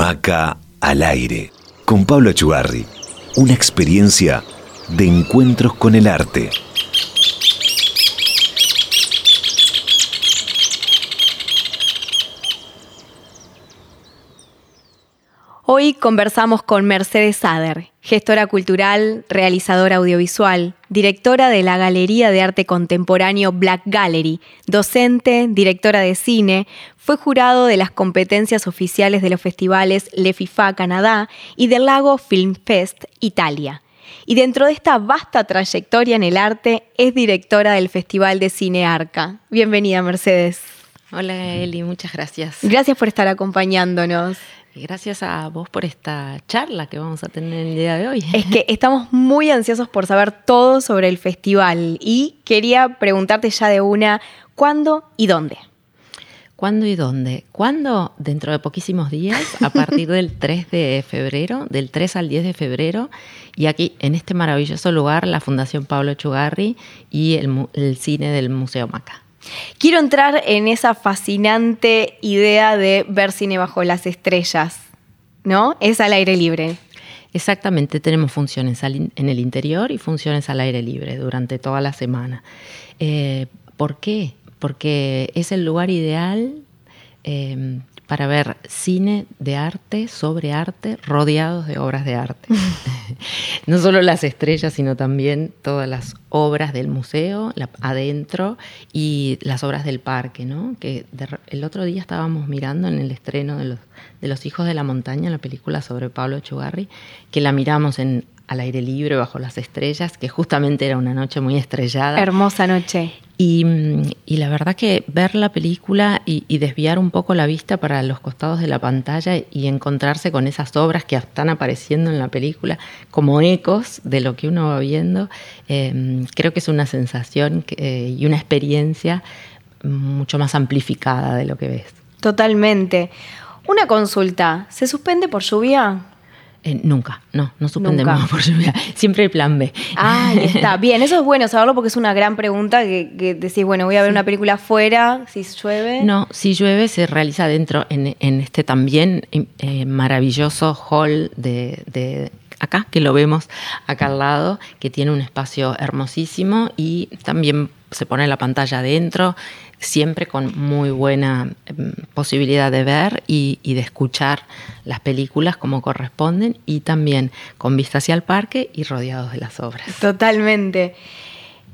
Maca al aire, con Pablo Chugarri. Una experiencia de encuentros con el arte. Hoy conversamos con Mercedes Sader, gestora cultural, realizadora audiovisual, directora de la Galería de Arte Contemporáneo Black Gallery, docente, directora de cine, fue jurado de las competencias oficiales de los festivales Le FIFA Canadá y del Lago Film Fest Italia. Y dentro de esta vasta trayectoria en el arte, es directora del Festival de Cine Arca. Bienvenida, Mercedes. Hola, Eli, muchas gracias. Gracias por estar acompañándonos. Gracias a vos por esta charla que vamos a tener el día de hoy. Es que estamos muy ansiosos por saber todo sobre el festival y quería preguntarte ya de una, ¿cuándo y dónde? ¿Cuándo y dónde? ¿Cuándo? Dentro de poquísimos días, a partir del 3 de febrero, del 3 al 10 de febrero, y aquí en este maravilloso lugar, la Fundación Pablo Chugarri y el, el cine del Museo Maca. Quiero entrar en esa fascinante idea de ver cine bajo las estrellas, ¿no? Es al aire libre. Exactamente, tenemos funciones en el interior y funciones al aire libre durante toda la semana. Eh, ¿Por qué? Porque es el lugar ideal eh, para ver cine de arte, sobre arte, rodeados de obras de arte. no solo las estrellas, sino también todas las obras del museo adentro y las obras del parque, ¿no? Que el otro día estábamos mirando en el estreno de los, de los Hijos de la Montaña, la película sobre Pablo Chugarri, que la miramos en al aire libre, bajo las estrellas, que justamente era una noche muy estrellada. Hermosa noche. Y, la verdad que ver la película y, desviar un poco la vista para los costados de la pantalla y encontrarse con esas obras que están apareciendo en la película como ecos de lo que uno va viendo, eh, creo que es una sensación eh, y una experiencia mucho más amplificada de lo que ves. Totalmente. Una consulta, ¿se suspende por lluvia? Eh, nunca, no, no suspendemos por lluvia. Siempre el plan B. Ah, está. Bien, eso es bueno saberlo porque es una gran pregunta que, decís, bueno, voy a ver una película afuera, si llueve. No, si llueve se realiza dentro, en, este también eh, maravilloso hall de, acá, que lo vemos acá al lado, que tiene un espacio hermosísimo y también se pone la pantalla adentro siempre con muy buena em, posibilidad de ver y, de escuchar las películas como corresponden y también con vista hacia el parque y rodeados de las obras. Totalmente.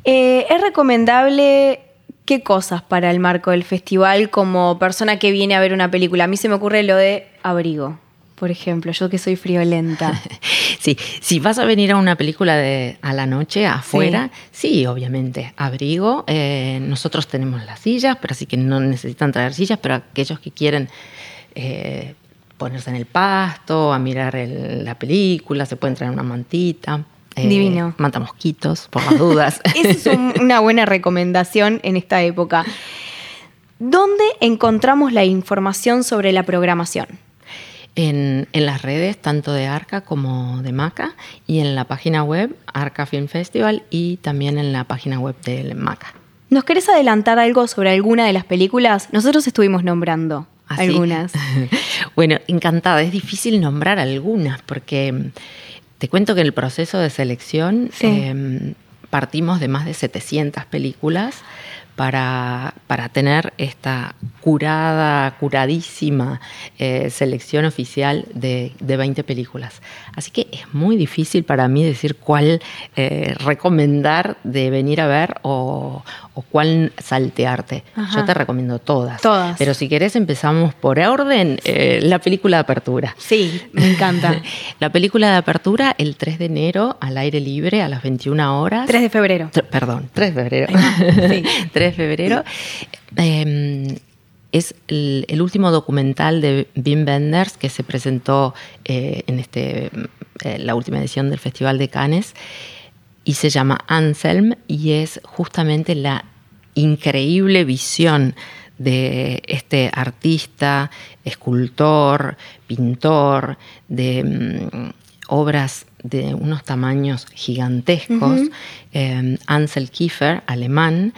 Eh, ¿Es recomendable qué cosas para el marco del festival como persona que viene a ver una película? A mí se me ocurre lo de abrigo por ejemplo, yo que soy friolenta. sí, si vas a venir a una película de a la noche afuera, sí, obviamente, abrigo. Eh, nosotros tenemos las sillas, pero así que no necesitan traer sillas, pero aquellos que quieren eh, ponerse en el pasto, a mirar la película, se pueden traer una mantita. Eh, Divino. Manta mosquitos, por las dudas. es una buena recomendación en esta época. ¿Dónde encontramos la información sobre la programación? En, las redes tanto de Arca como de Maca y en la página web Arca Film Festival y también en la página web de Maca. ¿Nos querés adelantar algo sobre alguna de las películas? Nosotros estuvimos nombrando ¿Ah, algunas. bueno, encantada. Es difícil nombrar algunas porque mm, te cuento que en el proceso de selección em, partimos de más de 700 películas para, para tener esta curada, curadísima eh, selección oficial de, de, 20 películas. Así que es muy difícil para mí decir cuál eh, recomendar de venir a ver o, o cuál saltearte. Yo te recomiendo todas. Todas. Pero si querés empezamos por orden, eh, la película de apertura. Sí, me encanta. la película de apertura el 3 de enero al aire libre a las 21 horas. 3 de febrero. perdón, 3 de febrero. Sí. 3 de febrero. Em, es el, último documental de Wim Wenders que se presentó eh, en este, eh, la última edición del Festival de Cannes y se llama Anselm y es justamente la increíble visión de este artista, escultor, pintor, de mm, obras de unos tamaños gigantescos, eh, Ansel Kiefer, alemán,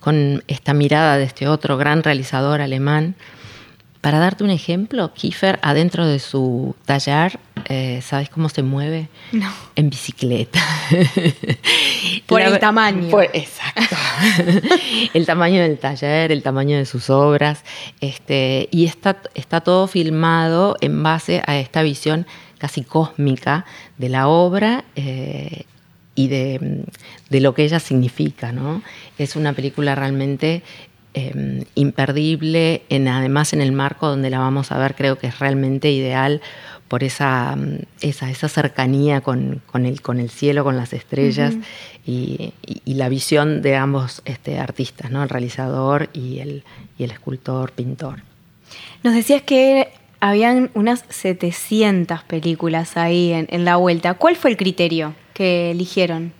con esta mirada de este otro gran realizador alemán, para darte un ejemplo, Kiefer adentro de su taller, eh, ¿sabes cómo se mueve? No. En bicicleta. por el tamaño. exacto. el tamaño del taller, el tamaño de sus obras. Este, y está, está todo filmado en base a esta visión casi cósmica de la obra. Eh, y de, de, lo que ella significa, ¿no? Es una película realmente Em, imperdible, en, además en el marco donde la vamos a ver, creo que es realmente ideal por esa, mm, esa, esa cercanía con, con, el, con el cielo, con las estrellas y, la visión de ambos este, artistas, ¿no? el realizador y el, y el escultor, pintor. Nos decías que habían unas 700 películas ahí en, en la vuelta. ¿Cuál fue el criterio que eligieron?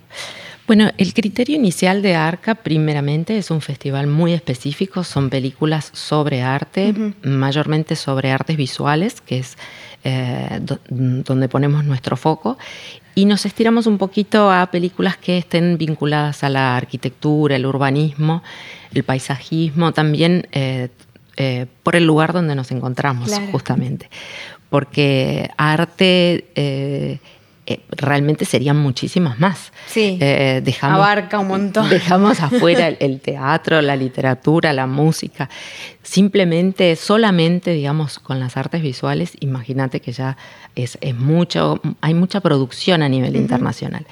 Bueno, el criterio inicial de ARCA, primeramente, es un festival muy específico, son películas sobre arte, mayormente sobre artes visuales, que es eh, donde ponemos nuestro foco, y nos estiramos un poquito a películas que estén vinculadas a la arquitectura, el urbanismo, el paisajismo, también eh, eh, por el lugar donde nos encontramos, justamente. Porque arte eh, realmente serían muchísimas más. Sí. Eh, dejamos, abarca un montón. Dejamos afuera el, teatro, la literatura, la música. Simplemente, solamente, digamos, con las artes visuales, imagínate que ya es, mucho, hay mucha producción a nivel internacional.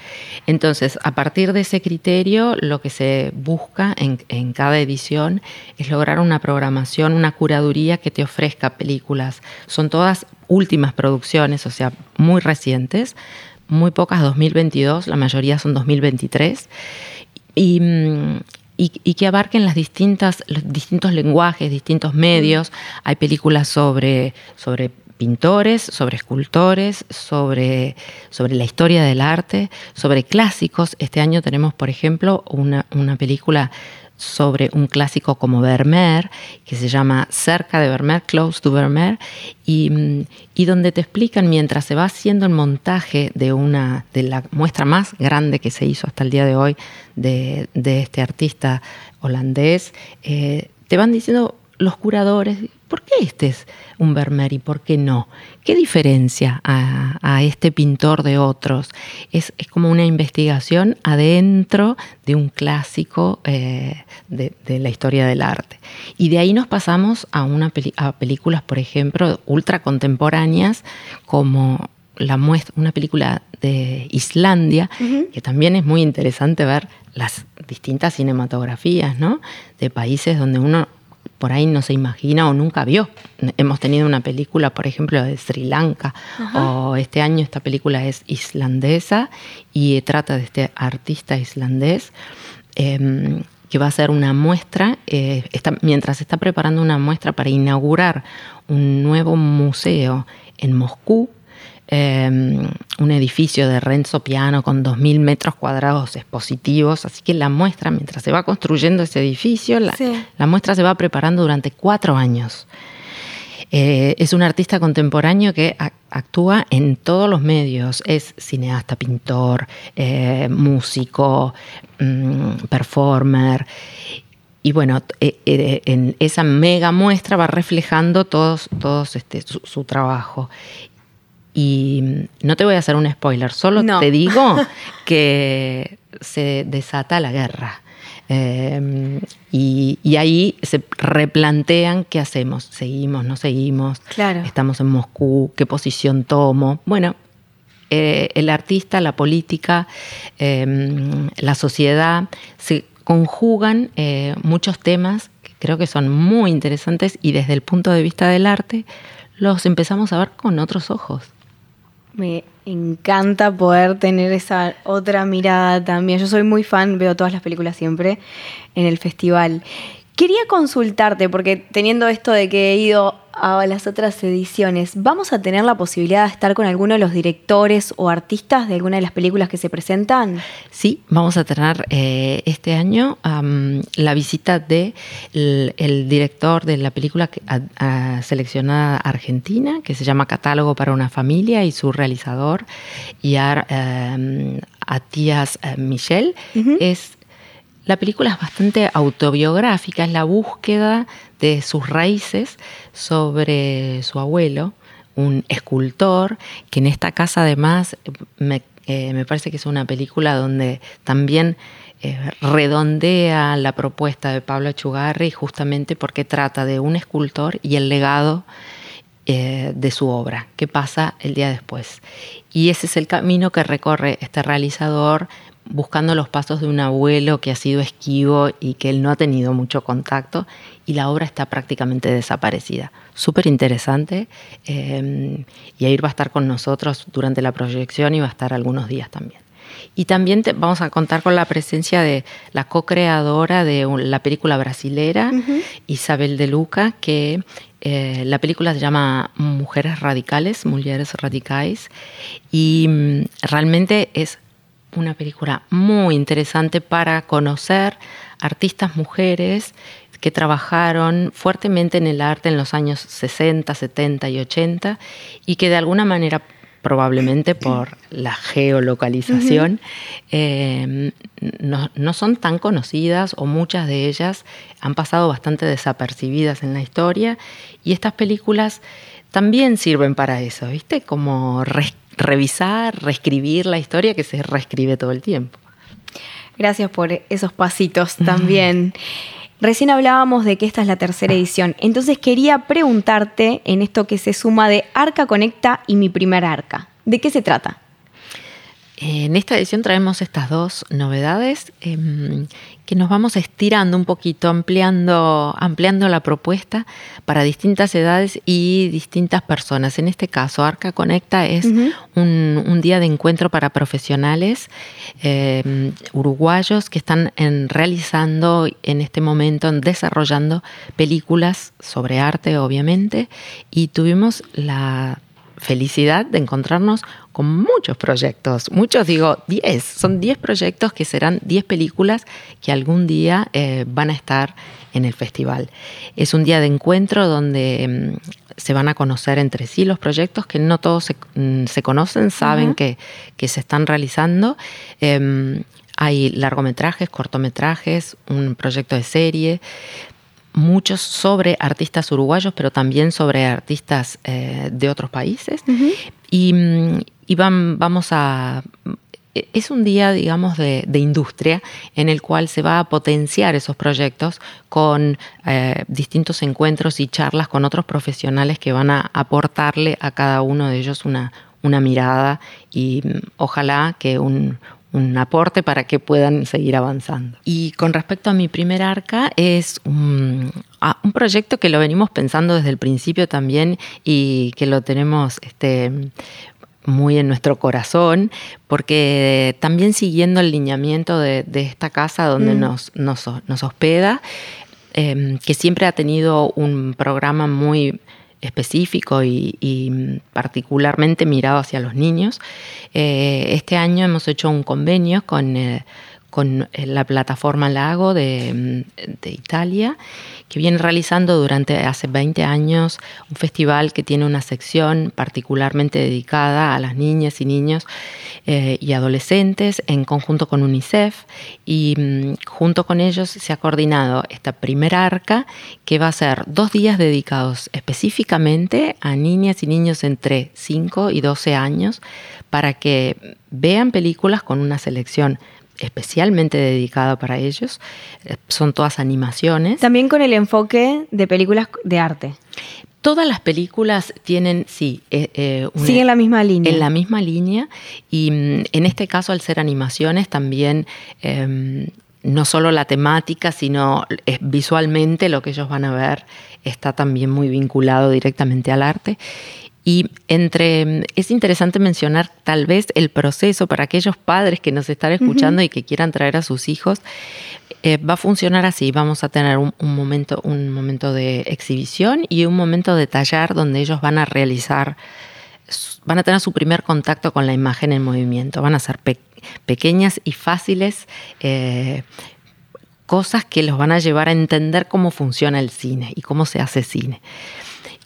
Entonces, a partir de ese criterio, lo que se busca en, en cada edición es lograr una programación, una curaduría que te ofrezca películas. Son todas últimas producciones, o sea, muy recientes, muy pocas 2022, la mayoría son 2023, mm, y, y, que abarquen las distintas, los distintos lenguajes, distintos medios. Hay películas sobre, sobre pintores, sobre escultores, sobre, sobre la historia del arte, sobre clásicos. Este año tenemos, por ejemplo, una, una película sobre un clásico como Vermeer, que se llama Cerca de Vermeer, Close to Vermeer, y, donde te explican mientras se va haciendo el montaje de, una, de la muestra más grande que se hizo hasta el día de hoy de, este artista holandés, eh, te van diciendo los curadores, ¿por qué este es un Vermeer y por qué no? ¿Qué diferencia a, este pintor de otros? Es, como una investigación adentro de un clásico eh, de, la historia del arte. Y de ahí nos pasamos a, una a películas, por ejemplo, ultra contemporáneas, como la muestra, una película de Islandia, que también es muy interesante ver las distintas cinematografías, ¿no? De países donde uno por ahí no se imagina o nunca vio. Hemos tenido una película, por ejemplo, de Sri Lanka, o este año esta película es islandesa y trata de este artista islandés. Em, que va a hacer una muestra, eh, está, mientras está preparando una muestra para inaugurar un nuevo museo en Moscú, Em, un edificio de Renzo Piano con 2.000 metros cuadrados expositivos, así que la muestra, mientras se va construyendo ese edificio, la, muestra se va preparando durante cuatro años. Eh, es un artista contemporáneo que actúa en todos los medios, es cineasta, pintor, eh, músico, mm, performer. Y bueno, eh, en esa mega muestra va reflejando todos, todos este, su, trabajo. Y no te voy a hacer un spoiler, solo te digo que se desata la guerra. Em, y, ahí se replantean qué hacemos, seguimos, no seguimos, claro. estamos en Moscú, qué posición tomo. Bueno, eh, el artista, la política, em, la sociedad, se conjugan eh, muchos temas que creo que son muy interesantes y desde el punto de vista del arte los empezamos a ver con otros ojos. Me encanta poder tener esa otra mirada también. Yo soy muy fan, veo todas las películas siempre en el festival. Quería consultarte, porque teniendo esto de que he ido a las otras ediciones, ¿vamos a tener la posibilidad de estar con alguno de los directores o artistas de alguna de las películas que se presentan? Sí, vamos a tener eh, este año la visita de el, director de la película seleccionada argentina, que se llama Catálogo para una familia, y su realizador, Yar um, Atias eh, Michel, es la película es bastante autobiográfica, es la búsqueda de sus raíces sobre su abuelo, un escultor, que en esta casa además me, eh, parece que es una película donde también eh, redondea la propuesta de Pablo Chugarri justamente porque trata de un escultor y el legado eh, de su obra, qué pasa el día después. Y ese es el camino que recorre este realizador buscando los pasos de un abuelo que ha sido esquivo y que él no ha tenido mucho contacto y la obra está prácticamente desaparecida. Súper interesante eh, y ahí va a estar con nosotros durante la proyección y va a estar algunos días también. Y también vamos a contar con la presencia de la co-creadora de la película brasilera, Isabel de Luca, que eh, la película se llama Mujeres Radicales, Mujeres Radicais, y mm, realmente es una película muy interesante para conocer artistas mujeres que trabajaron fuertemente en el arte en los años 60, 70 y 80 y que de alguna manera probablemente por la geolocalización, eh, no, no, son tan conocidas o muchas de ellas han pasado bastante desapercibidas en la historia y estas películas también sirven para eso, ¿viste? Como revisar, reescribir la historia que se reescribe todo el tiempo. Gracias por esos pasitos también. Recién hablábamos de que esta es la tercera edición, entonces quería preguntarte en esto que se suma de Arca Conecta y Mi Primer Arca. ¿De qué se trata? En esta edición traemos estas dos novedades em, que nos vamos estirando un poquito, ampliando, ampliando la propuesta para distintas edades y distintas personas. En este caso, Arca Conecta es un, día de encuentro para profesionales em, uruguayos que están realizando en este momento, desarrollando películas sobre arte, obviamente, y tuvimos la felicidad de encontrarnos con muchos proyectos, muchos digo 10, son 10 proyectos que serán 10 películas que algún día eh, van a estar en el festival. Es un día de encuentro donde mm, se van a conocer entre sí los proyectos que no todos se, mm, conocen, saben que, se están realizando. Em, hay largometrajes, cortometrajes, un proyecto de serie, muchos sobre artistas uruguayos, pero también sobre artistas eh, de otros países. Y, vamos a... Es un día, digamos, de, industria en el cual se va a potenciar esos proyectos con eh, distintos encuentros y charlas con otros profesionales que van a aportarle a cada uno de ellos una, una mirada y mm, ojalá que un, un aporte para que puedan seguir avanzando. Y con respecto a mi primer arca, es un, proyecto que lo venimos pensando desde el principio también y que lo tenemos este, muy en nuestro corazón, porque también siguiendo el lineamiento de, esta casa donde mm. nos, nos, hospeda, em, que siempre ha tenido un programa muy específico y, particularmente mirado hacia los niños. Eh, este año hemos hecho un convenio con, eh, con la plataforma Lago de, de Italia que viene realizando durante hace 20 años un festival que tiene una sección particularmente dedicada a las niñas y niños eh, y adolescentes en conjunto con UNICEF. Y mm, junto con ellos se ha coordinado esta primera arca que va a ser dos días dedicados específicamente a niñas y niños entre 5 y 12 años para que vean películas con una selección especialmente dedicada para ellos. Eh, son todas animaciones. También con el enfoque de películas de arte. Todas las películas tienen, sí, eh, eh siguen la misma línea. En la misma línea y mm, en este caso al ser animaciones también em, no solo la temática, sino visualmente lo que ellos van a ver está también muy vinculado directamente al arte. Y entre, es interesante mencionar tal vez el proceso para aquellos padres que nos están escuchando y que quieran traer a sus hijos. Eh, va a funcionar así, vamos a tener un, momento, un momento de exhibición y un momento de tallar donde ellos van a realizar, van a tener su primer contacto con la imagen en movimiento, van a ser pequeñas y fáciles eh, cosas que los van a llevar a entender cómo funciona el cine y cómo se hace cine.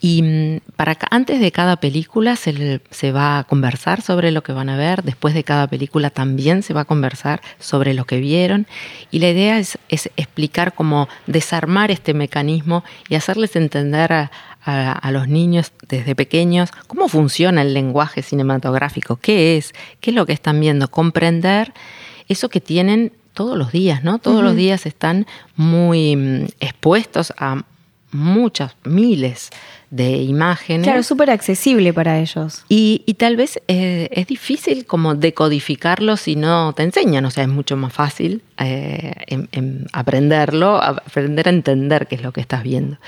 Y mm, para, antes de cada película se, se, va a conversar sobre lo que van a ver, después de cada película también se va a conversar sobre lo que vieron. Y la idea es, es explicar cómo desarmar este mecanismo y hacerles entender a, a, los niños desde pequeños cómo funciona el lenguaje cinematográfico, qué es, qué es lo que están viendo, comprender eso que tienen todos los días, ¿no? Todos los días están muy mm, expuestos a muchas, miles de imágenes. Claro, súper accesible para ellos. Y, tal vez eh, es difícil como decodificarlo si no te enseñan, o sea, es mucho más fácil eh, aprenderlo, aprender a entender qué es lo que estás viendo.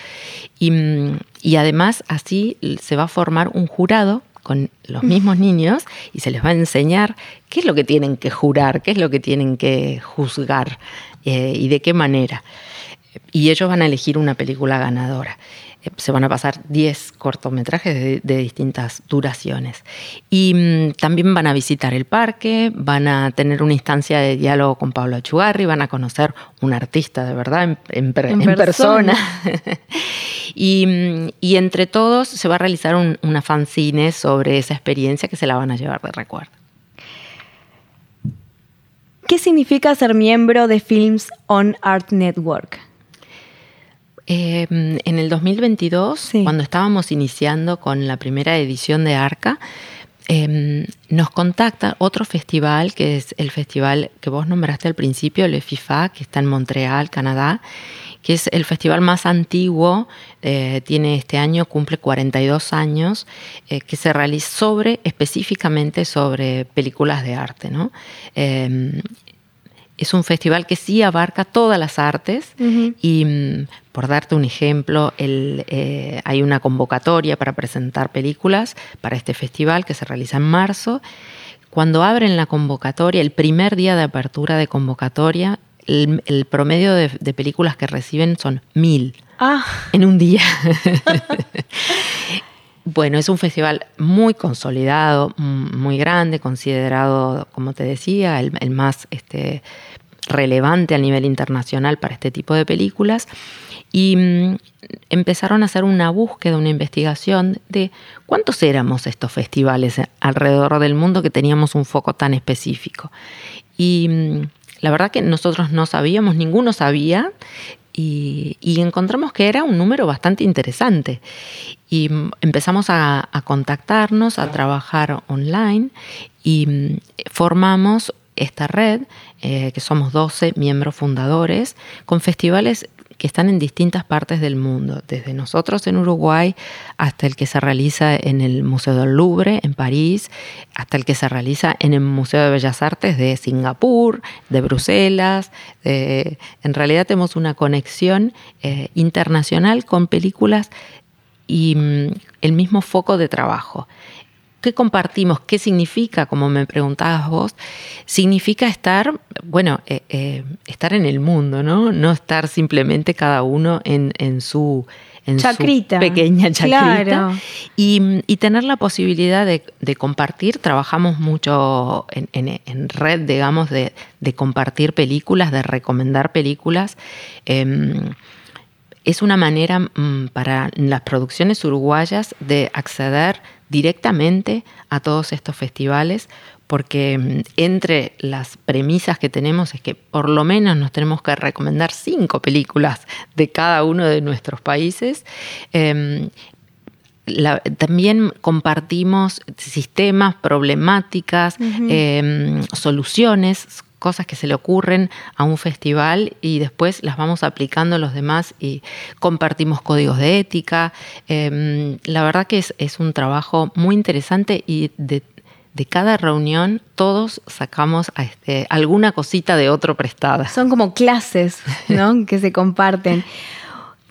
Y, mm, y además así se va a formar un jurado con los mismos niños y se les va a enseñar qué es lo que tienen que jurar, qué es lo que tienen que juzgar eh, y de qué manera. Y ellos van a elegir una película ganadora. Eh, se van a pasar 10 cortometrajes de, distintas duraciones. Y mm, también van a visitar el parque, van a tener una instancia de diálogo con Pablo Achugarri, van a conocer un artista de verdad en, persona. Mm, y, entre todos se va a realizar una fanzine sobre esa experiencia que se la van a llevar de recuerdo. ¿Qué significa ser miembro de Films on Art Network? Em, en el 2022, cuando estábamos iniciando con la primera edición de Arca, em, nos contacta otro festival, que es el festival que vos nombraste al principio, el FIFA, que está en Montreal, Canadá, que es el festival más antiguo, eh, tiene este año, cumple 42 años, eh, que se realiza sobre, específicamente sobre películas de arte. ¿no? Es un festival que sí abarca todas las artes y mm, por darte un ejemplo, eh, hay una convocatoria para presentar películas para este festival que se realiza en marzo. Cuando abren la convocatoria, el primer día de apertura de convocatoria, el, promedio de, películas que reciben son mil ah. en un día. Bueno, es un festival muy consolidado, muy grande, considerado, como te decía, el, más este, relevante a nivel internacional para este tipo de películas. Y mm, empezaron a hacer una búsqueda, una investigación de cuántos éramos estos festivales alrededor del mundo que teníamos un foco tan específico. Y mm, la verdad que nosotros no sabíamos, ninguno sabía, y, encontramos que era un número bastante interesante. Y mm, empezamos a, contactarnos, a trabajar online y formamos esta red, eh, que somos 12 miembros fundadores, con festivales que están en distintas partes del mundo, desde nosotros en Uruguay hasta el que se realiza en el Museo del Louvre en París, hasta el que se realiza en el Museo de Bellas Artes de Singapur, de Bruselas. en realidad tenemos una conexión eh, internacional con películas y mm, el mismo foco de trabajo. ¿Qué compartimos? ¿Qué significa? Como me preguntabas vos, significa estar, bueno, eh, eh, estar en el mundo, ¿no? No estar simplemente cada uno en, su en pequeña chacrita y, tener la posibilidad de, compartir. Trabajamos mucho en, red, digamos, de, compartir películas, de recomendar películas. Em, es una manera mm, para las producciones uruguayas de acceder directamente a todos estos festivales porque mm, entre las premisas que tenemos es que por lo menos nos tenemos que recomendar cinco películas de cada uno de nuestros países. Em, también compartimos sistemas, problemáticas, em, soluciones, cosas que se le ocurren a un festival y después las vamos aplicando los demás y compartimos códigos de ética. Em, la verdad que es, es, un trabajo muy interesante y de, cada reunión todos sacamos este, alguna cosita de otro prestada. Son como clases ¿no? que se comparten.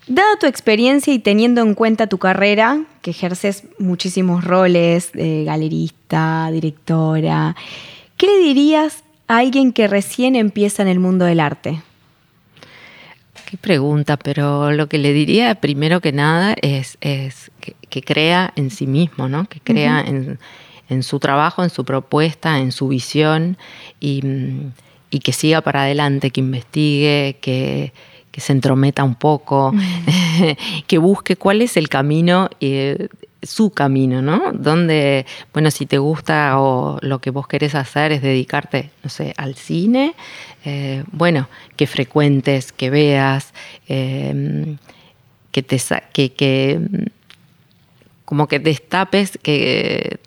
Dada tu experiencia y teniendo en cuenta tu carrera, que ejerces muchísimos roles de galerista, directora, ¿qué le dirías alguien que recién empieza en el mundo del arte? Qué pregunta, pero lo que le diría primero que nada es, que, crea en sí mismo, ¿no? que crea en, su trabajo, en su propuesta, en su visión y, que siga para adelante, que investigue, que, que se entrometa un poco, que busque cuál es el camino eh, su camino, ¿no? Donde, bueno, si te gusta o lo que vos querés hacer es dedicarte, no sé, al cine, eh, bueno, que frecuentes, que veas, em, que te que, que como que destapes, que,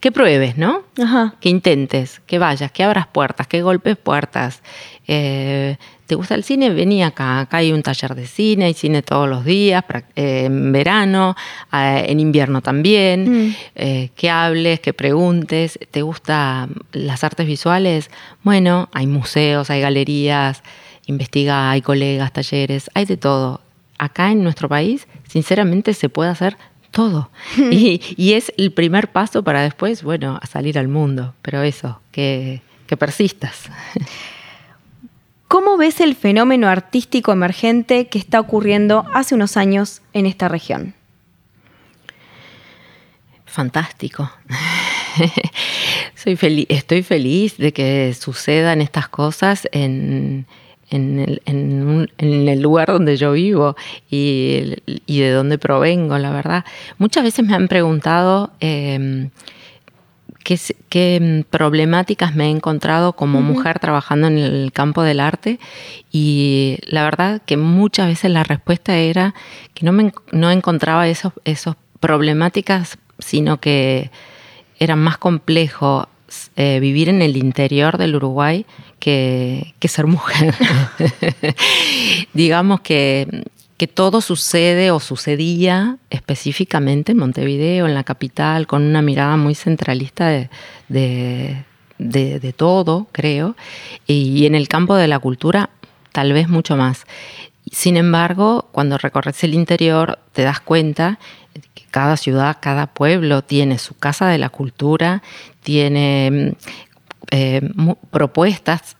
que, pruebes, ¿no? Que intentes, que vayas, que abras puertas, que golpes puertas. Eh, ¿Te gusta el cine? Vení acá. Acá hay un taller de cine, hay cine todos los días, eh, en verano, en invierno también. Mm. Eh, que hables, que preguntes. ¿Te gustan las artes visuales? Bueno, hay museos, hay galerías, investiga, hay colegas, talleres, hay de todo. Acá en nuestro país, sinceramente, se puede hacer todo. y, y, es el primer paso para después, bueno, a salir al mundo. Pero eso, que, que persistas. ¿Cómo ves el fenómeno artístico emergente que está ocurriendo hace unos años en esta región? Fantástico. Soy estoy feliz de que sucedan estas cosas en, el, lugar donde yo vivo y, de donde provengo, la verdad. Muchas veces me han preguntado em, qué, mm, problemáticas me he encontrado como mujer trabajando en el campo del arte y la verdad que muchas veces la respuesta era que no, me, no encontraba esos, esos problemáticas, sino que era más complejo eh, vivir en el interior del Uruguay que, que ser mujer. Digamos que que todo sucede o sucedía específicamente en Montevideo, en la capital, con una mirada muy centralista de, todo, creo, y en el campo de la cultura tal vez mucho más. Sin embargo, cuando recorres el interior te das cuenta que cada ciudad, cada pueblo tiene su casa de la cultura, tiene eh, propuestas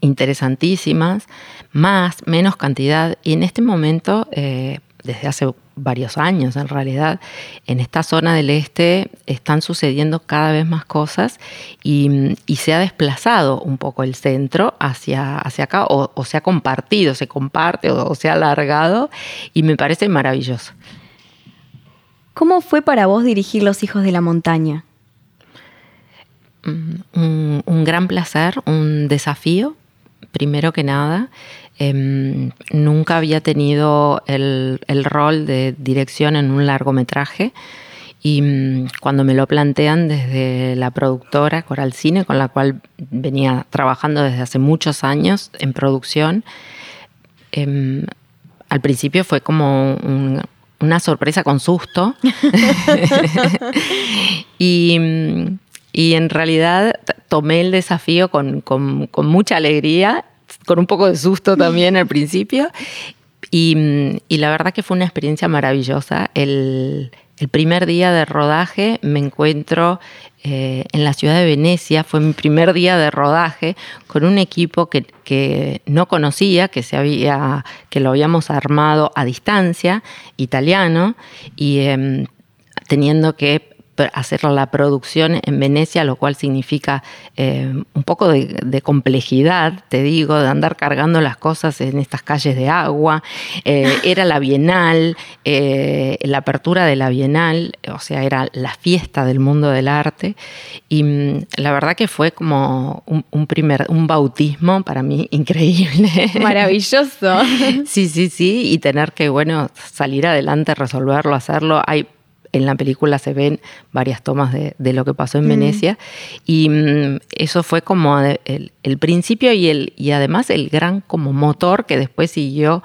interesantísimas, más, menos cantidad. Y en este momento, eh, desde hace varios años en realidad, en esta zona del este están sucediendo cada vez más cosas y, se ha desplazado un poco el centro hacia, hacia acá o, se ha compartido, se comparte o, se ha alargado y me parece maravilloso. ¿Cómo fue para vos dirigir Los Hijos de la Montaña? Mm, un gran placer, un desafío primero que nada, em, nunca había tenido el, rol de dirección en un largometraje y mm, cuando me lo plantean desde la productora Coral Cine, con la cual venía trabajando desde hace muchos años en producción, em, al principio fue como una sorpresa con susto. y mm, y en realidad tomé el desafío con, mucha alegría, con un poco de susto también al principio. Y, la verdad que fue una experiencia maravillosa. El, primer día de rodaje me encuentro eh, en la ciudad de Venecia, fue mi primer día de rodaje con un equipo que, no conocía, que, se había, que lo habíamos armado a distancia, italiano, y em, teniendo que hacer la producción en Venecia, lo cual significa eh, un poco de, complejidad, te digo, de andar cargando las cosas en estas calles de agua. Eh, era la Bienal, eh, la apertura de la Bienal, o sea, era la fiesta del mundo del arte. Y mm, la verdad que fue como un, primer, un bautismo para mí increíble. Maravilloso. Sí, sí, sí, y tener que, bueno, salir adelante, resolverlo, hacerlo. Hay en la película se ven varias tomas de, lo que pasó en mm. Venecia y mm, eso fue como el, principio y, el, y además el gran como motor que después siguió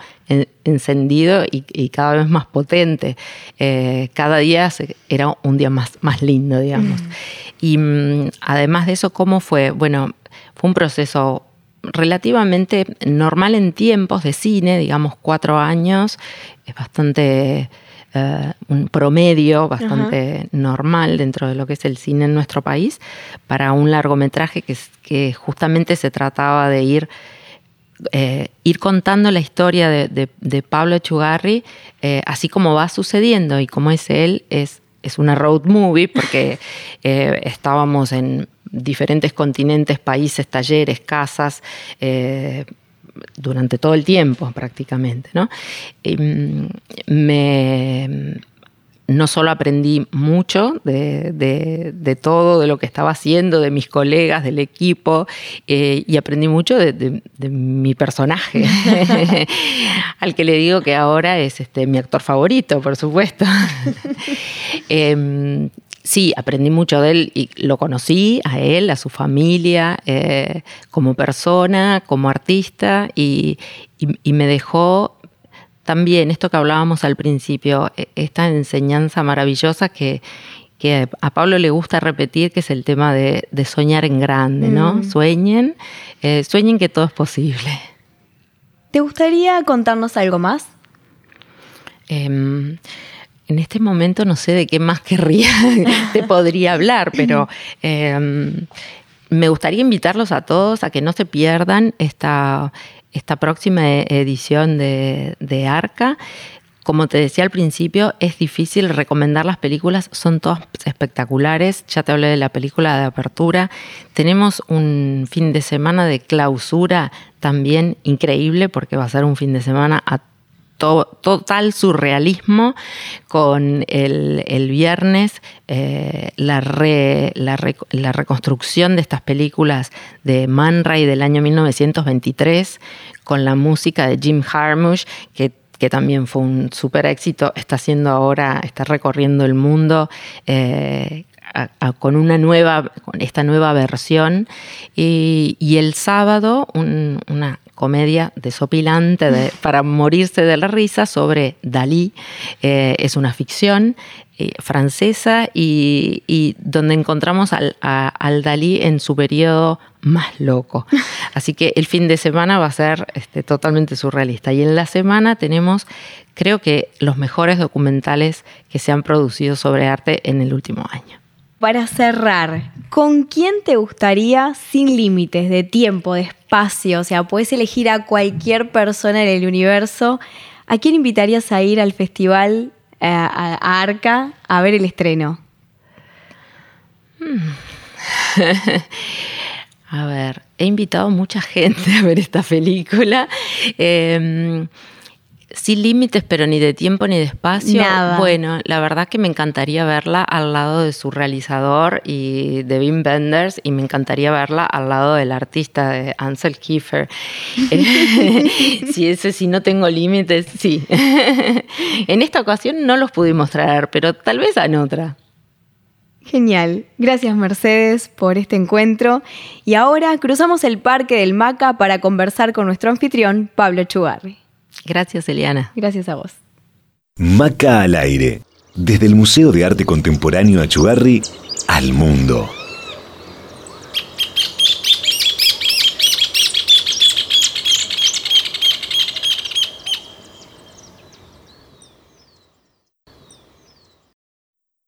encendido y, cada vez más potente. Eh, cada día era un día más, más lindo, digamos. Mm. Y además de eso, ¿cómo fue? Bueno, fue un proceso relativamente normal en tiempos de cine, digamos cuatro años, es bastante eh, un promedio bastante normal dentro de lo que es el cine en nuestro país para un largometraje que, que justamente se trataba de ir eh, ir contando la historia de, Pablo Chugarri, eh, así como va sucediendo y como es él, es, es una road movie porque estábamos en diferentes continentes, países, talleres, casas, durante todo el tiempo prácticamente. ¿no? Mm, me, no solo aprendí mucho de, todo, de lo que estaba haciendo, de mis colegas, del equipo, eh, y aprendí mucho de, mi personaje, al que le digo que ahora es este, mi actor favorito, por supuesto. Em, sí, aprendí mucho de él y lo conocí, a él, a su familia, eh, como persona, como artista, y me dejó también esto que hablábamos al principio, e, esta enseñanza maravillosa que, a Pablo le gusta repetir, que es el tema de, soñar en grande, ¿no? Mm. Sueñen, eh, sueñen que todo es posible. ¿Te gustaría contarnos algo más? Em, en este momento no sé de qué más querría, te podría hablar, pero em, me gustaría invitarlos a todos a que no se pierdan esta, esta próxima edición de, Arca. Como te decía al principio, es difícil recomendar las películas, son todas espectaculares. Ya te hablé de la película de apertura. Tenemos un fin de semana de clausura también increíble, porque va a ser un fin de semana a total surrealismo con el, viernes eh, la, la, reconstrucción de estas películas de Man Ray del año 1923 con la música de Jim Harmush que que también fue un súper éxito, está haciendo ahora, está recorriendo el mundo eh, con una nueva, con esta nueva versión. Y, el sábado, una comedia desopilante de, para morirse de la risa sobre Dalí. Eh, es una ficción eh, francesa y, donde encontramos al, Dalí en su periodo más loco. Así que el fin de semana va a ser este, totalmente surrealista. Y en la semana tenemos, creo que, los mejores documentales que se han producido sobre arte en el último año para cerrar, ¿con quién te gustaría sin límites de tiempo, de espacio? O sea, puedes elegir a cualquier persona en el universo. ¿A quién invitarías a ir al festival, eh, a, Arca, a ver el estreno? Hmm. a ver, he invitado a mucha gente a ver esta película. Em, sin límites, pero ni de tiempo ni de espacio. Bueno, la verdad que me encantaría verla al lado de su realizador y de Wim Wenders y me encantaría verla al lado del artista de Ansel Kiefer. si ese si no tengo límites, sí. en esta ocasión no los pudimos traer, pero tal vez en otra. Genial. Gracias Mercedes por este encuentro. Y ahora cruzamos el Parque del Maca para conversar con nuestro anfitrión, Pablo Chugarri. Gracias, Eliana. Gracias a vos. Maca al aire. Desde el Museo de Arte Contemporáneo Achugarri al mundo.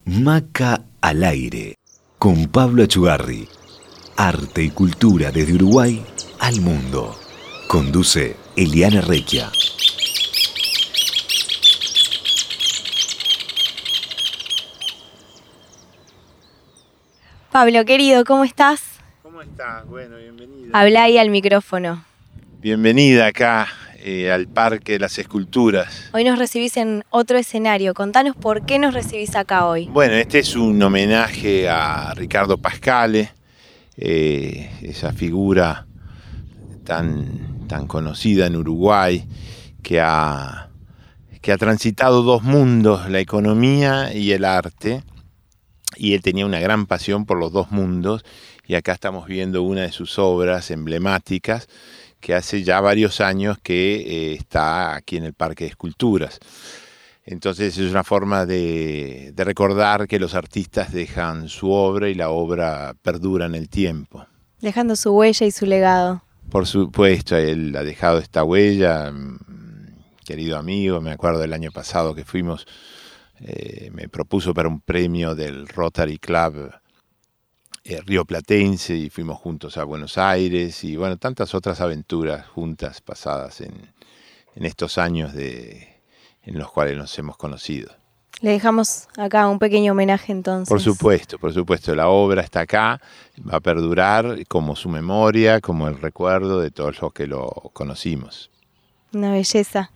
Maca al aire. Con Pablo Achugarri. Arte y cultura desde Uruguay al mundo. Conduce Eliana Requia. Pablo, querido, ¿cómo estás? ¿Cómo estás? Bueno, bienvenida. Habla ahí al micrófono. Bienvenida acá eh, al Parque de las Esculturas. Hoy nos recibís en otro escenario. Contanos por qué nos recibís acá hoy. Bueno, este es un homenaje a Ricardo Pascale, eh, esa figura tan, tan conocida en Uruguay que ha, que ha transitado dos mundos, la economía y el arte y él tenía una gran pasión por los dos mundos y acá estamos viendo una de sus obras emblemáticas que hace ya varios años que eh, está aquí en el Parque de Esculturas. Entonces es una forma de, recordar que los artistas dejan su obra y la obra perdura en el tiempo. Dejando su huella y su legado. Por supuesto, él ha dejado esta huella, mm, querido amigo, me acuerdo del año pasado que fuimos eh, me propuso para un premio del Rotary Club eh, Río Platense y fuimos juntos a Buenos Aires y bueno, tantas otras aventuras juntas pasadas en, estos años de, en los cuales nos hemos conocido. Le dejamos acá un pequeño homenaje entonces. Por supuesto, por supuesto. La obra está acá, va a perdurar como su memoria, como el recuerdo de todos los que lo conocimos. Una belleza.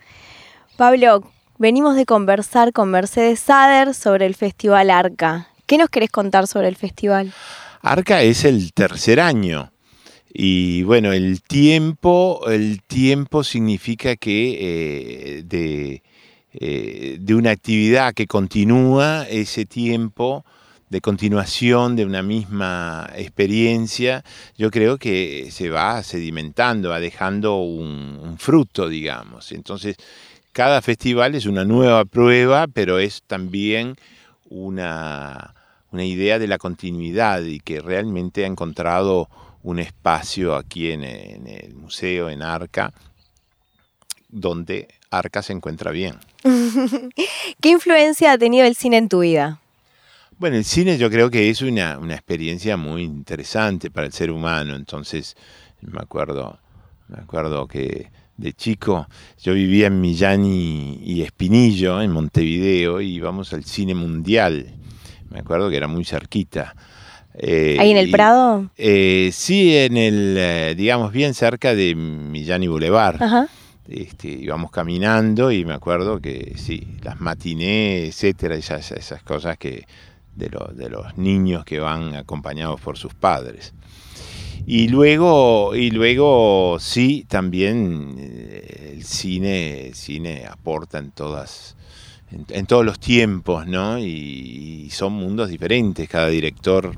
Pablo, venimos de conversar con Mercedes Sader sobre el Festival Arca. ¿Qué nos querés contar sobre el festival? Arca es el tercer año. Y bueno, el tiempo, el tiempo significa que eh, de eh, de una actividad que continúa ese tiempo de continuación de una misma experiencia, yo creo que se va sedimentando, va dejando un, fruto, digamos. Entonces, cada festival es una nueva prueba, pero es también una, idea de la continuidad y que realmente ha encontrado un espacio aquí en el museo, en Arca, donde Arca se encuentra bien. ¿Qué influencia ha tenido el cine en tu vida? Bueno, el cine yo creo que es una, experiencia muy interesante para el ser humano. Entonces, me acuerdo, me acuerdo que de chico yo vivía en Millán y, Espinillo, en Montevideo, y íbamos al cine mundial. Me acuerdo que era muy cerquita. Eh, ¿Ahí en el Prado? Eh, sí, en el, eh, digamos, bien cerca de Millán y Boulevard. Ajá. Este, íbamos caminando y me acuerdo que sí, las matinés, etcétera, esas, esas cosas que de, de los niños que van acompañados por sus padres. Y luego, y luego sí, también eh, el cine, cine aporta en todas, en, todos los tiempos, ¿no? Y, son mundos diferentes. Cada director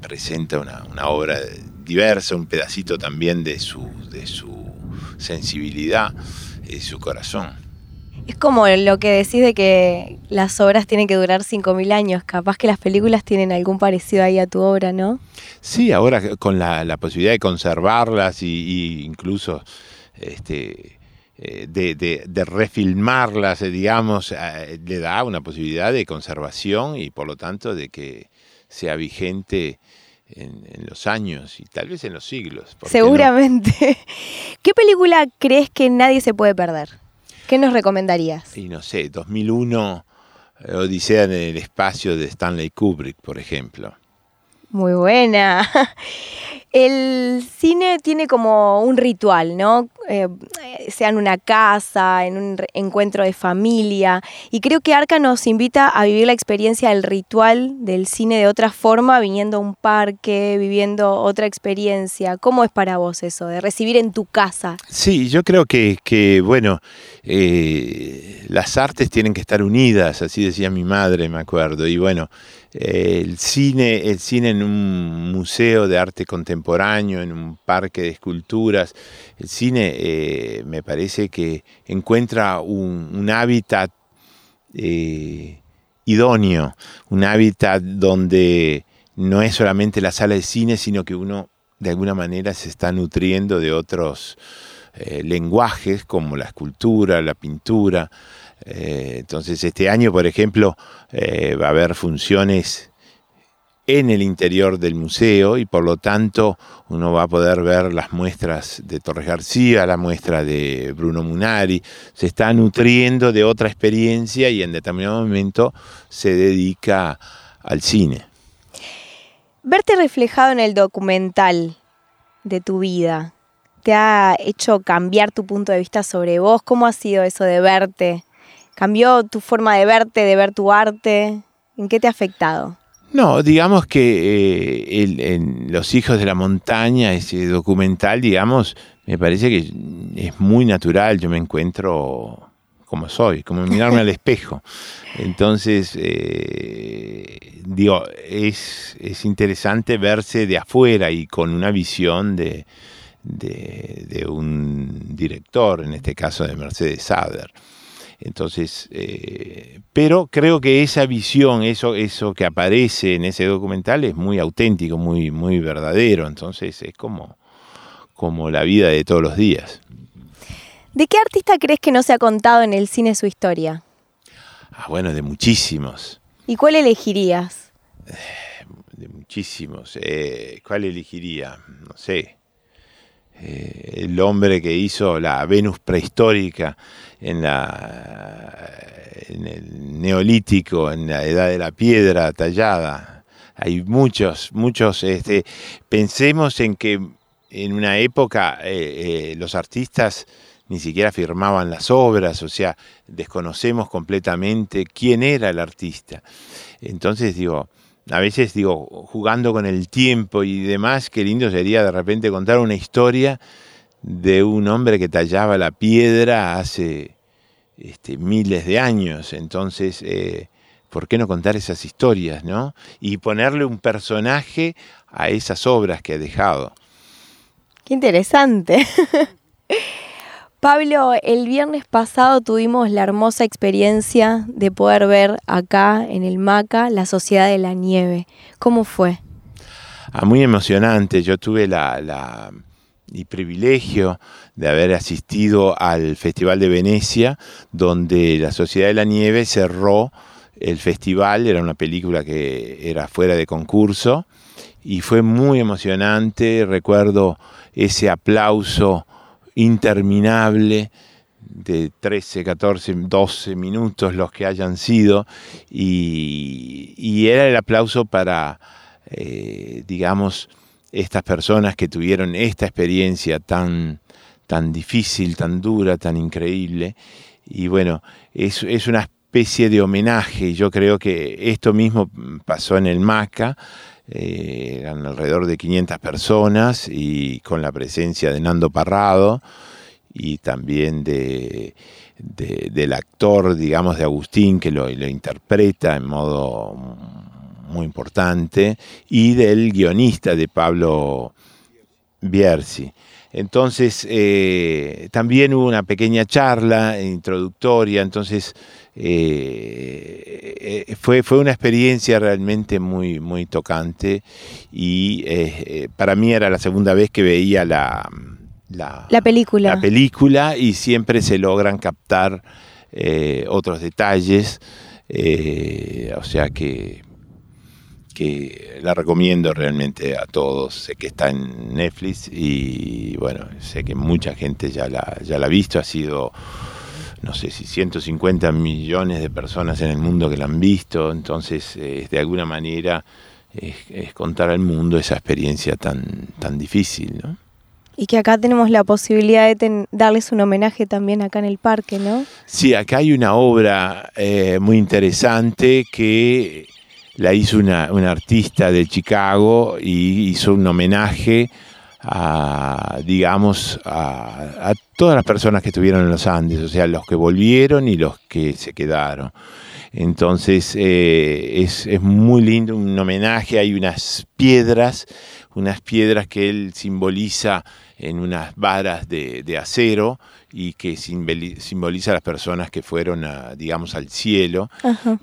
presenta una, una, obra diversa, un pedacito también de su, de su sensibilidad y su corazón. Es como lo que decís de que las obras tienen que durar 5.000 años. Capaz que las películas tienen algún parecido ahí a tu obra, ¿no? Sí, ahora con la, posibilidad de conservarlas y, incluso este, eh, de, refilmarlas, eh, digamos, eh, le da una posibilidad de conservación y por lo tanto de que sea vigente en, los años y tal vez en los siglos. Seguramente. ¿Qué película crees que nadie se puede perder? ¿Qué nos recomendarías? Y no sé, 2001, eh, Odisea en el espacio de Stanley Kubrick, por ejemplo. Muy buena. El cine tiene como un ritual, ¿no? Eh, sea en una casa, en un encuentro de familia. Y creo que Arca nos invita a vivir la experiencia del ritual del cine de otra forma, viniendo a un parque, viviendo otra experiencia. ¿Cómo es para vos eso, de recibir en tu casa? Sí, yo creo que, que bueno, eh, las artes tienen que estar unidas, así decía mi madre, me acuerdo. Y bueno, el cine, el cine en un museo de arte contemporáneo, en un parque de esculturas. El cine eh, me parece que encuentra un, hábitat eh, idóneo, un hábitat donde no es solamente la sala de cine, sino que uno de alguna manera se está nutriendo de otros eh, lenguajes como la escultura, la pintura. Eh, entonces este año, por ejemplo, eh, va a haber funciones en el interior del museo y por lo tanto uno va a poder ver las muestras de Torres García, la muestra de Bruno Munari, se está nutriendo de otra experiencia y en determinado momento se dedica al cine. Verte reflejado en el documental de tu vida, ¿te ha hecho cambiar tu punto de vista sobre vos? ¿Cómo ha sido eso de verte ¿Cambió tu forma de verte, de ver tu arte? ¿En qué te ha afectado? No, digamos que eh, en Los Hijos de la Montaña, ese documental, digamos, me parece que es muy natural. Yo me encuentro como soy, como mirarme al espejo. Entonces, eh, digo, es, interesante verse de afuera y con una visión de, de un director, en este caso de Mercedes Sader. Entonces, eh, pero creo que esa visión, eso, eso que aparece en ese documental es muy auténtico, muy, muy verdadero. Entonces es como, como la vida de todos los días. ¿De qué artista crees que no se ha contado en el cine su historia? Ah, bueno, de muchísimos. ¿Y cuál elegirías? De muchísimos. Eh, ¿Cuál elegiría? No sé. Eh, el hombre que hizo la Venus prehistórica en, la, en el neolítico, en la edad de la piedra tallada. Hay muchos, muchos, este, pensemos en que en una época eh, los artistas ni siquiera firmaban las obras, o sea, desconocemos completamente quién era el artista. Entonces digo, a veces digo, jugando con el tiempo y demás, qué lindo sería de repente contar una historia de un hombre que tallaba la piedra hace este, miles de años. Entonces, eh, ¿por qué no contar esas historias, no? Y ponerle un personaje a esas obras que ha dejado. Qué interesante. Pablo, el viernes pasado tuvimos la hermosa experiencia de poder ver acá en el MACA la Sociedad de la Nieve. ¿Cómo fue? Ah, muy emocionante. Yo tuve la, y privilegio de haber asistido al Festival de Venecia, donde la Sociedad de la Nieve cerró el festival, era una película que era fuera de concurso, y fue muy emocionante, recuerdo ese aplauso interminable de 13, 14, 12 minutos, los que hayan sido, y, era el aplauso para, eh, digamos, estas personas que tuvieron esta experiencia tan, tan difícil, tan dura, tan increíble. Y bueno, es, es una especie de homenaje. Yo creo que esto mismo pasó en el MACA, eh, eran alrededor de 500 personas y con la presencia de Nando Parrado y también de, del actor, digamos, de Agustín, que lo, interpreta en modo muy importante, y del guionista de Pablo Bierzi. Entonces, eh, también hubo una pequeña charla introductoria, entonces eh, eh, fue, fue una experiencia realmente muy, muy tocante y eh, para mí era la segunda vez que veía la, la, película. la película y siempre se logran captar otros detalles, o sea que que la recomiendo realmente a todos. Sé que está en Netflix y bueno, sé que mucha gente ya la, ya la ha visto. Ha sido no sé si 150 millones de personas en el mundo que la han visto, entonces eh, de alguna manera es, contar al mundo esa experiencia tan, tan difícil, ¿no? Y que acá tenemos la posibilidad de darles un homenaje también acá en el parque, ¿no? Sí, acá hay una obra eh, muy interesante que la hizo una, una artista de Chicago y hizo un homenaje a, digamos, a, todas las personas que estuvieron en los Andes, o sea, los que volvieron y los que se quedaron. Entonces eh, es, es, muy lindo, un homenaje, hay unas piedras, unas piedras que él simboliza en unas varas de, de acero y que simboliza a las personas que fueron, a, digamos, al cielo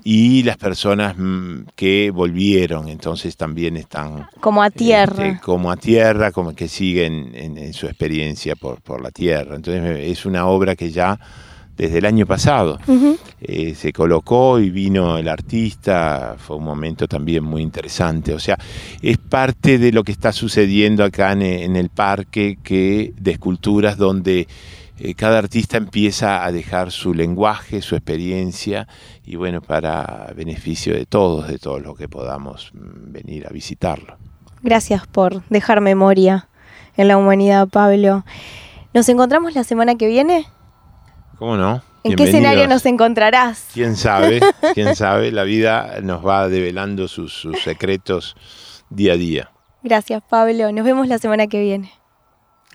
y las personas mm, que volvieron, entonces también están... Como a tierra. Este, como a tierra, como que siguen en, su experiencia por, por, la tierra. Entonces es una obra que ya desde el año pasado eh, se colocó y vino el artista, fue un momento también muy interesante. O sea, es parte de lo que está sucediendo acá en, en el parque que, de esculturas donde eh, cada artista empieza a dejar su lenguaje, su experiencia, y bueno, para beneficio de todos, de todos los que podamos mm, venir a visitarlo. Gracias por dejar memoria en la humanidad, Pablo. ¿Nos encontramos la semana que viene? ¿Cómo no? ¿En qué escenario nos encontrarás? ¿Quién sabe? ¿Quién sabe? La vida nos va develando sus, sus secretos día a día. Gracias, Pablo. Nos vemos la semana que viene.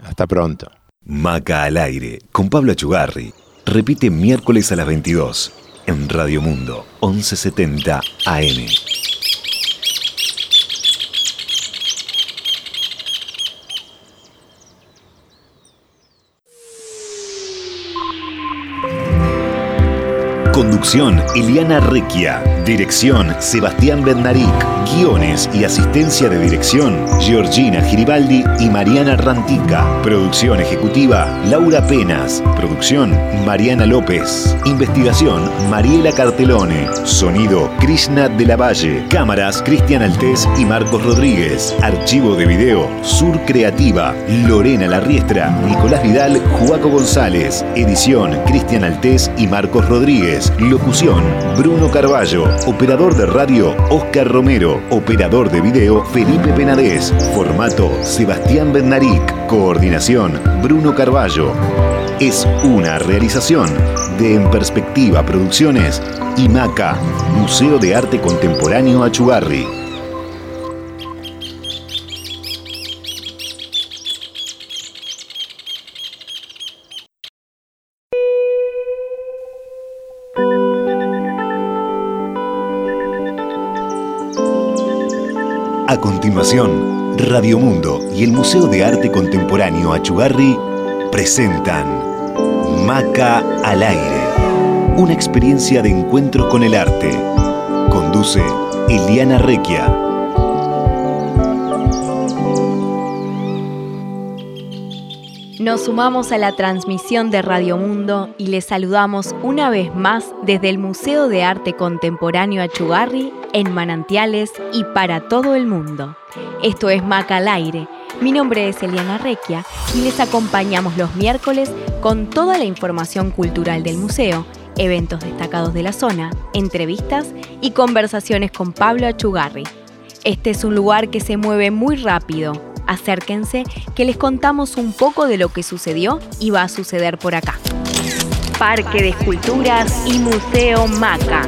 Hasta pronto. Maca al aire con Pablo Chugarri. Repite miércoles a las 22 en Radio Mundo 1170 AM. Conducción Eliana Requia. Dirección Sebastián Bernaric. Guiones y asistencia de dirección, Georgina Giribaldi y Mariana Rantica. Producción ejecutiva, Laura Penas. Producción, Mariana López. Investigación, Mariela Cartelone. Sonido, Krishna de la Valle. Cámaras, Cristian Altés y Marcos Rodríguez. Archivo de video, Sur Creativa, Lorena Larriestra, Nicolás Vidal, Juaco González. Edición, Cristian Altés y Marcos Rodríguez. Locución, Bruno Carballo. Operador de radio, Oscar Romero. Operador de video, Felipe Penadez. Formato, Sebastián Bernaric. Coordinación, Bruno Carballo. Es una realización de En Perspectiva Producciones y MACA, Museo de Arte Contemporáneo Achugarri. A continuación, Radio Mundo y el Museo de Arte Contemporáneo Achugarri presentan Maca al aire, una experiencia de encuentro con el arte. Conduce Eliana Requia. Nos sumamos a la transmisión de Radio Mundo y les saludamos una vez más desde el Museo de Arte Contemporáneo Achugarri en Manantiales y para todo el mundo. Esto es Maca al aire. Mi nombre es Eliana Requia y les acompañamos los miércoles con toda la información cultural del museo, eventos destacados de la zona, entrevistas y conversaciones con Pablo Achugarri. Este es un lugar que se mueve muy rápido. Acérquense que les contamos un poco de lo que sucedió y va a suceder por acá. Parque de Esculturas y Museo Maca.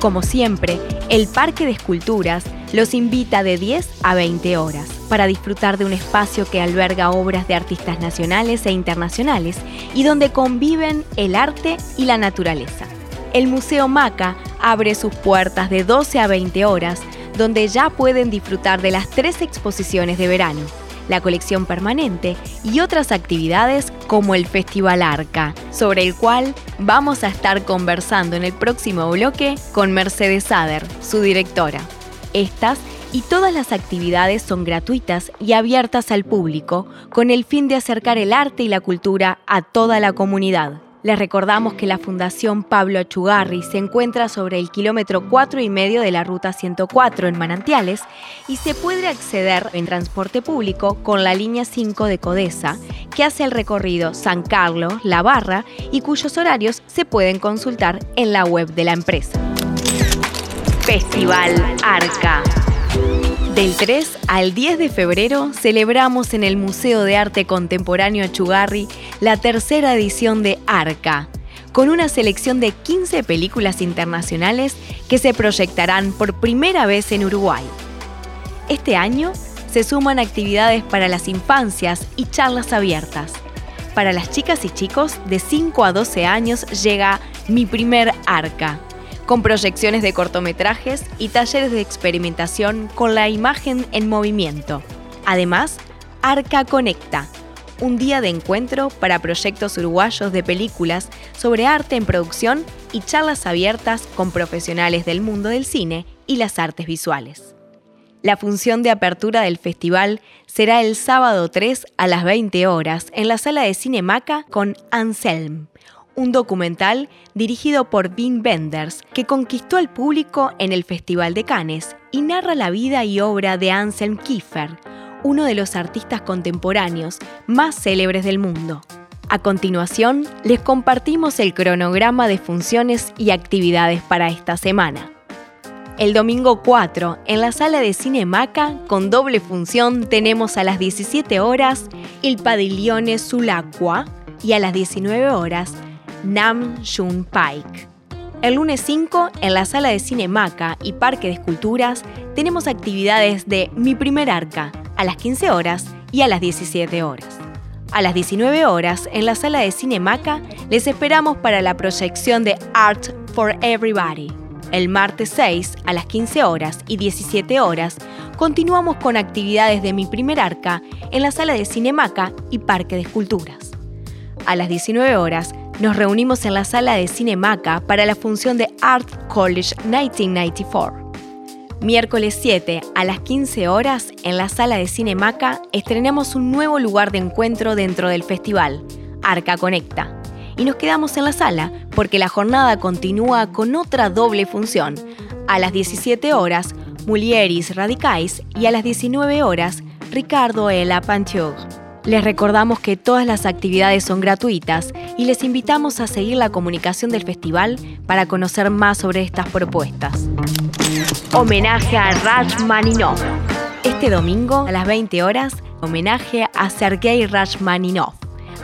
Como siempre, el Parque de Esculturas los invita de 10 a 20 horas para disfrutar de un espacio que alberga obras de artistas nacionales e internacionales y donde conviven el arte y la naturaleza. El Museo Maca abre sus puertas de 12 a 20 horas, donde ya pueden disfrutar de las tres exposiciones de verano, la colección permanente y otras actividades como el Festival Arca, sobre el cual vamos a estar conversando en el próximo bloque con Mercedes Sader, su directora. Estas y todas las actividades son gratuitas y abiertas al público con el fin de acercar el arte y la cultura a toda la comunidad. Les recordamos que la Fundación Pablo Achugarri se encuentra sobre el kilómetro 4 y medio de la ruta 104 en Manantiales y se puede acceder en transporte público con la línea 5 de Codesa, que hace el recorrido San Carlos, La Barra y cuyos horarios se pueden consultar en la web de la empresa. Festival Arca. Del 3 al 10 de febrero celebramos en el Museo de Arte Contemporáneo Achugarri la tercera edición de Arca, con una selección de 15 películas internacionales que se proyectarán por primera vez en Uruguay. Este año se suman actividades para las infancias y charlas abiertas. Para las chicas y chicos de 5 a 12 años llega Mi Primer Arca con proyecciones de cortometrajes y talleres de experimentación con la imagen en movimiento. Además, Arca Conecta, un día de encuentro para proyectos uruguayos de películas sobre arte en producción y charlas abiertas con profesionales del mundo del cine y las artes visuales. La función de apertura del festival será el sábado 3 a las 20 horas en la sala de cine Maca con Anselm, un documental dirigido por Vin Benders que conquistó al público en el Festival de Cannes y narra la vida y obra de Anselm Kiefer, uno de los artistas contemporáneos más célebres del mundo. A continuación, les compartimos el cronograma de funciones y actividades para esta semana. El domingo 4, en la sala de cine Maca, con doble función, tenemos a las 17 horas El Padiglione Sulacqua y a las 19 horas Nam June Paik. El lunes 5, en la sala de cine Maca y Parque de Esculturas, tenemos actividades de Mi Primer Arca, a las 15 horas y a las 17 horas. A las 19 horas, en la sala de cine Maca, les esperamos para la proyección de Art for Everybody. El martes 6, a las 15 horas y 17 horas, continuamos con actividades de Mi Primer Arca en la sala de cine Maca y Parque de Esculturas. A las 19 horas, nos reunimos en la sala de Cinemaca para la función de Art College 1994. Miércoles 7 a las 15 horas en la sala de Cine Maca estrenamos un nuevo lugar de encuentro dentro del festival, Arca Conecta. Y nos quedamos en la sala porque la jornada continúa con otra doble función. A las 17 horas, Mulieris Radicais y a las 19 horas, Ricardo Pantour. Les recordamos que todas las actividades son gratuitas y les invitamos a seguir la comunicación del festival para conocer más sobre estas propuestas. Homenaje a Rachmaninov. Este domingo a las 20 horas, homenaje a Sergei Rachmaninov,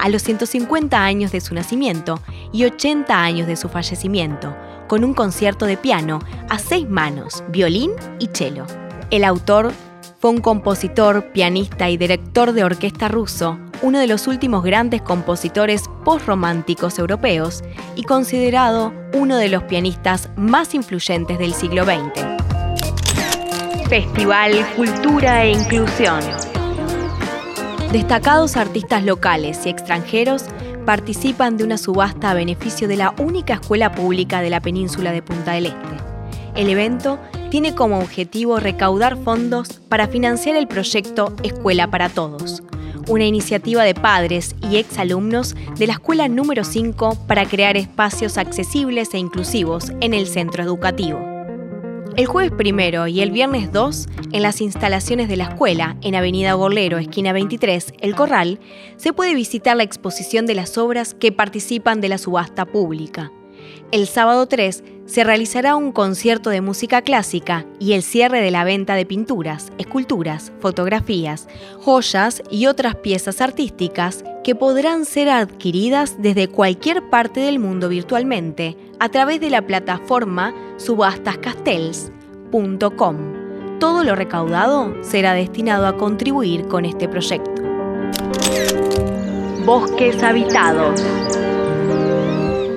a los 150 años de su nacimiento y 80 años de su fallecimiento, con un concierto de piano a seis manos, violín y cello. El autor fue un compositor, pianista y director de orquesta ruso, uno de los últimos grandes compositores postrománticos europeos y considerado uno de los pianistas más influyentes del siglo XX. Festival Cultura e Inclusión. Destacados artistas locales y extranjeros participan de una subasta a beneficio de la única escuela pública de la península de Punta del Este. El evento tiene como objetivo recaudar fondos para financiar el proyecto Escuela para Todos, una iniciativa de padres y exalumnos de la escuela número 5 para crear espacios accesibles e inclusivos en el centro educativo. El jueves primero y el viernes 2, en las instalaciones de la escuela, en Avenida Gorlero, esquina 23, El Corral, se puede visitar la exposición de las obras que participan de la subasta pública. El sábado 3 se realizará un concierto de música clásica y el cierre de la venta de pinturas, esculturas, fotografías, joyas y otras piezas artísticas que podrán ser adquiridas desde cualquier parte del mundo virtualmente a través de la plataforma subastascastells.com. Todo lo recaudado será destinado a contribuir con este proyecto. Bosques habitados.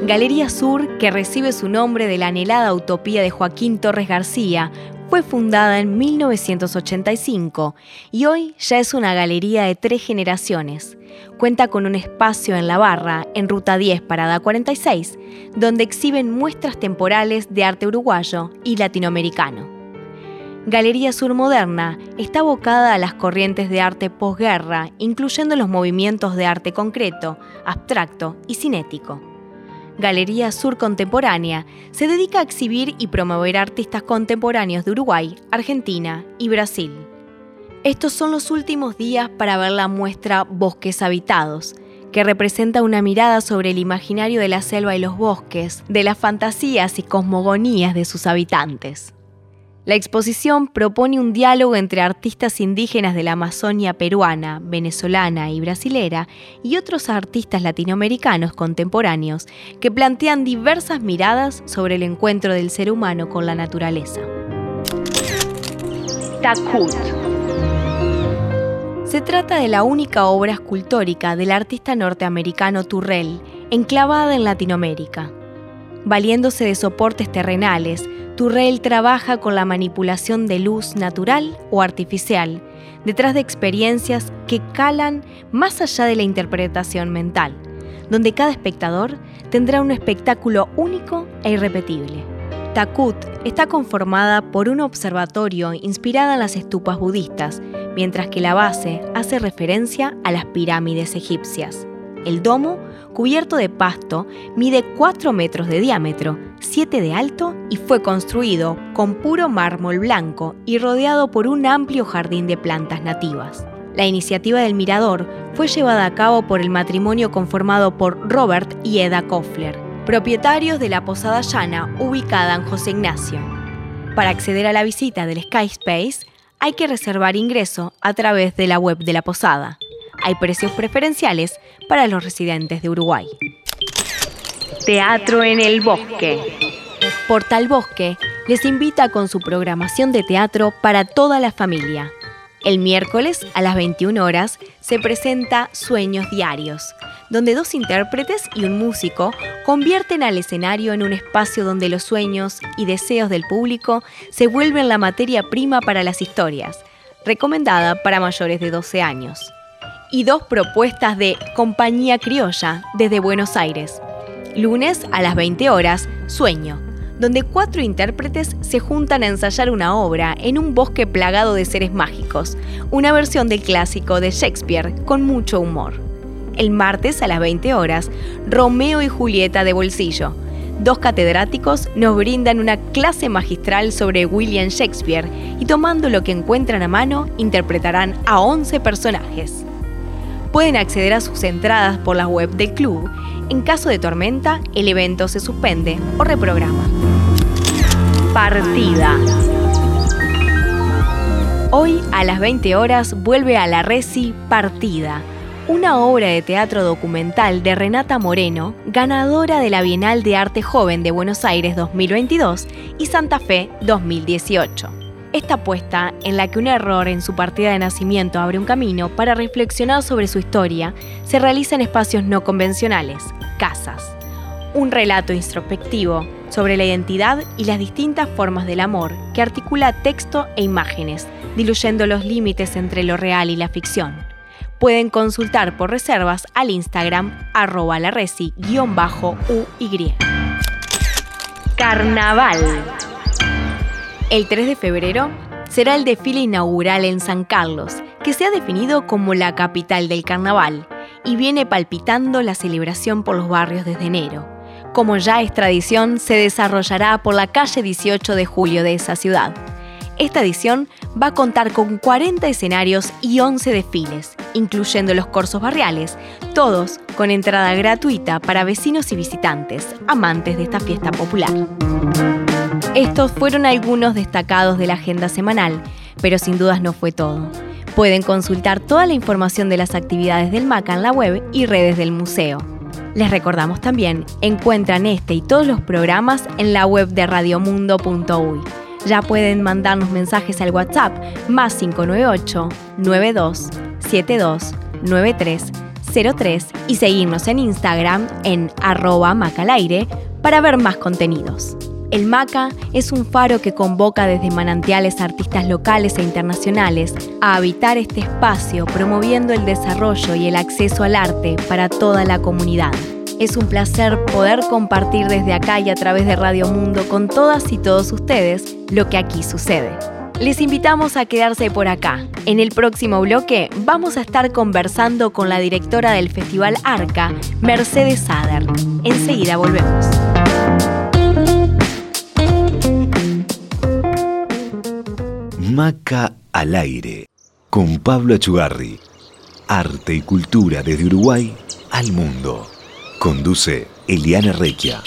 Galería Sur, que recibe su nombre de la anhelada utopía de Joaquín Torres García, fue fundada en 1985 y hoy ya es una galería de tres generaciones. Cuenta con un espacio en la barra, en Ruta 10, Parada 46, donde exhiben muestras temporales de arte uruguayo y latinoamericano. Galería Sur Moderna está abocada a las corrientes de arte posguerra, incluyendo los movimientos de arte concreto, abstracto y cinético. Galería Sur Contemporánea, se dedica a exhibir y promover artistas contemporáneos de Uruguay, Argentina y Brasil. Estos son los últimos días para ver la muestra Bosques Habitados, que representa una mirada sobre el imaginario de la selva y los bosques, de las fantasías y cosmogonías de sus habitantes. La exposición propone un diálogo entre artistas indígenas de la Amazonia peruana, venezolana y brasilera y otros artistas latinoamericanos contemporáneos que plantean diversas miradas sobre el encuentro del ser humano con la naturaleza. Takut. Se trata de la única obra escultórica del artista norteamericano Turrell, enclavada en Latinoamérica. Valiéndose de soportes terrenales, Turrell trabaja con la manipulación de luz natural o artificial, detrás de experiencias que calan más allá de la interpretación mental, donde cada espectador tendrá un espectáculo único e irrepetible. Takut está conformada por un observatorio inspirado en las estupas budistas, mientras que la base hace referencia a las pirámides egipcias. El domo, cubierto de pasto, mide 4 metros de diámetro, 7 de alto y fue construido con puro mármol blanco y rodeado por un amplio jardín de plantas nativas. La iniciativa del mirador fue llevada a cabo por el matrimonio conformado por Robert y Eda Koffler, propietarios de la Posada Llana ubicada en José Ignacio. Para acceder a la visita del Sky Space, hay que reservar ingreso a través de la web de la posada hay precios preferenciales para los residentes de Uruguay. Teatro en el Bosque. Portal Bosque les invita con su programación de teatro para toda la familia. El miércoles a las 21 horas se presenta Sueños Diarios, donde dos intérpretes y un músico convierten al escenario en un espacio donde los sueños y deseos del público se vuelven la materia prima para las historias, recomendada para mayores de 12 años y dos propuestas de Compañía Criolla desde Buenos Aires. Lunes a las 20 horas, Sueño, donde cuatro intérpretes se juntan a ensayar una obra en un bosque plagado de seres mágicos, una versión del clásico de Shakespeare con mucho humor. El martes a las 20 horas, Romeo y Julieta de Bolsillo. Dos catedráticos nos brindan una clase magistral sobre William Shakespeare y tomando lo que encuentran a mano, interpretarán a 11 personajes. Pueden acceder a sus entradas por la web del club. En caso de tormenta, el evento se suspende o reprograma. Partida. Hoy a las 20 horas vuelve a la Resi Partida, una obra de teatro documental de Renata Moreno, ganadora de la Bienal de Arte Joven de Buenos Aires 2022 y Santa Fe 2018. Esta apuesta, en la que un error en su partida de nacimiento abre un camino para reflexionar sobre su historia, se realiza en espacios no convencionales, casas. Un relato introspectivo sobre la identidad y las distintas formas del amor que articula texto e imágenes, diluyendo los límites entre lo real y la ficción. Pueden consultar por reservas al Instagram arroba la resi-uy. Carnaval. El 3 de febrero será el desfile inaugural en San Carlos, que se ha definido como la capital del carnaval y viene palpitando la celebración por los barrios desde enero. Como ya es tradición, se desarrollará por la calle 18 de julio de esa ciudad. Esta edición va a contar con 40 escenarios y 11 desfiles, incluyendo los corsos barriales, todos con entrada gratuita para vecinos y visitantes, amantes de esta fiesta popular. Estos fueron algunos destacados de la agenda semanal, pero sin dudas no fue todo. Pueden consultar toda la información de las actividades del MACA en la web y redes del museo. Les recordamos también, encuentran este y todos los programas en la web de radiomundo.uy. Ya pueden mandarnos mensajes al WhatsApp más 598 92 72 93 03 y seguirnos en Instagram en arroba macalaire para ver más contenidos. El MACA es un faro que convoca desde manantiales artistas locales e internacionales a habitar este espacio promoviendo el desarrollo y el acceso al arte para toda la comunidad. Es un placer poder compartir desde acá y a través de Radio Mundo con todas y todos ustedes lo que aquí sucede. Les invitamos a quedarse por acá. En el próximo bloque vamos a estar conversando con la directora del Festival Arca, Mercedes Sader. Enseguida volvemos. Maca al aire, con Pablo Achugarri. Arte y cultura desde Uruguay al mundo. Conduce Eliana Requia.